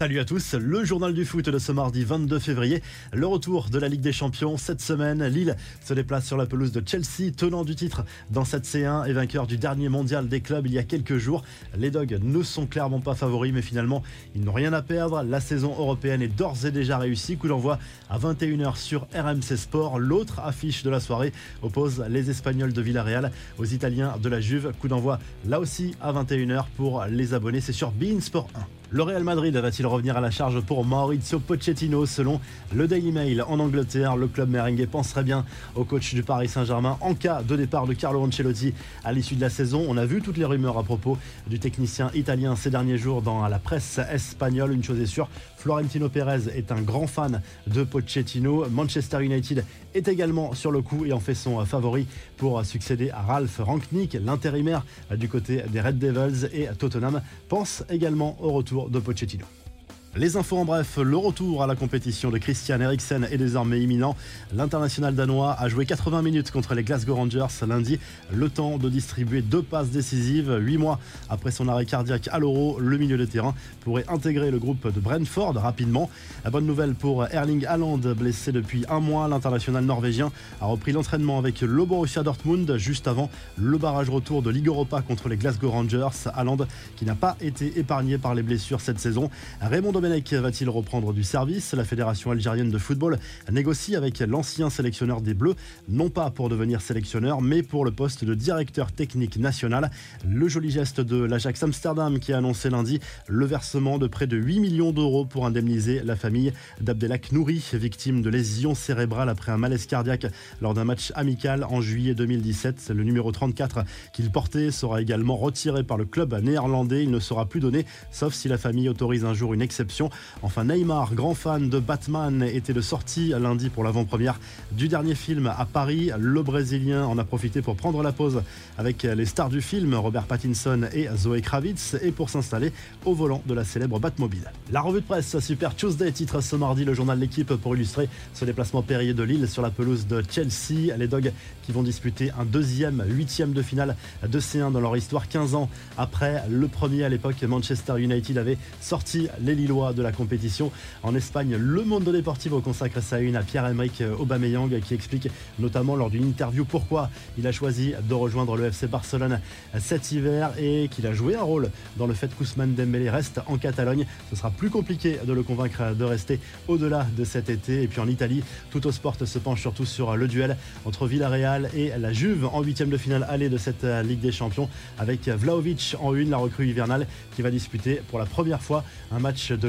Salut à tous, le journal du foot de ce mardi 22 février. Le retour de la Ligue des Champions cette semaine. Lille se déplace sur la pelouse de Chelsea, tenant du titre dans cette C1 et vainqueur du dernier mondial des clubs il y a quelques jours. Les Dogs ne sont clairement pas favoris, mais finalement, ils n'ont rien à perdre. La saison européenne est d'ores et déjà réussie. Coup d'envoi à 21h sur RMC Sport. L'autre affiche de la soirée oppose les Espagnols de Villarreal aux Italiens de la Juve. Coup d'envoi là aussi à 21h pour les abonnés. C'est sur Bein Sport 1. Le Real Madrid va-t-il revenir à la charge pour Maurizio Pochettino Selon le Daily Mail en Angleterre, le club merengue penserait bien au coach du Paris Saint-Germain en cas de départ de Carlo Ancelotti à l'issue de la saison. On a vu toutes les rumeurs à propos du technicien italien ces derniers jours dans la presse espagnole. Une chose est sûre, Florentino Pérez est un grand fan de Pochettino. Manchester United est également sur le coup et en fait son favori pour succéder à Ralph Rangnick, l'intérimaire du côté des Red Devils et Tottenham pense également au retour de Pochettino. Les infos en bref, le retour à la compétition de Christian Eriksen est désormais imminent. L'international danois a joué 80 minutes contre les Glasgow Rangers lundi, le temps de distribuer deux passes décisives. Huit mois après son arrêt cardiaque à l'Euro, le milieu de terrain pourrait intégrer le groupe de Brentford rapidement. La bonne nouvelle pour Erling Haaland, blessé depuis un mois, l'international norvégien a repris l'entraînement avec le Borussia Dortmund juste avant le barrage retour de Ligue Europa contre les Glasgow Rangers. Haaland qui n'a pas été épargné par les blessures cette saison. Raymond Domenech va-t-il reprendre du service? La Fédération algérienne de football négocie avec l'ancien sélectionneur des Bleus, non pas pour devenir sélectionneur, mais pour le poste de directeur technique national. Le joli geste de l'Ajax Amsterdam qui a annoncé lundi le versement de près de 8 millions d'euros pour indemniser la famille d'Abdelak Nouri, victime de lésions cérébrales après un malaise cardiaque lors d'un match amical en juillet 2017. Le numéro 34 qu'il portait sera également retiré par le club néerlandais. Il ne sera plus donné, sauf si la famille autorise un jour une exception Enfin, Neymar, grand fan de Batman, était de sortie lundi pour l'avant-première du dernier film à Paris. Le Brésilien en a profité pour prendre la pause avec les stars du film, Robert Pattinson et Zoé Kravitz, et pour s'installer au volant de la célèbre Batmobile. La revue de presse Super Tuesday titre ce mardi le journal L'équipe pour illustrer ce déplacement périllé de Lille sur la pelouse de Chelsea. Les Dogs qui vont disputer un deuxième, huitième de finale de C1 dans leur histoire 15 ans après le premier à l'époque. Manchester United avait sorti les Lillois de la compétition. En Espagne, le Monde Deportivo consacre sa une à Pierre-Emerick Aubameyang qui explique notamment lors d'une interview pourquoi il a choisi de rejoindre le FC Barcelone cet hiver et qu'il a joué un rôle dans le fait qu'Ousmane Dembélé reste en Catalogne. Ce sera plus compliqué de le convaincre de rester au-delà de cet été. Et puis en Italie, tout au sport se penche surtout sur le duel entre Villarreal et la Juve en huitième de finale aller de cette Ligue des Champions avec Vlaovic en une, la recrue hivernale qui va disputer pour la première fois un match de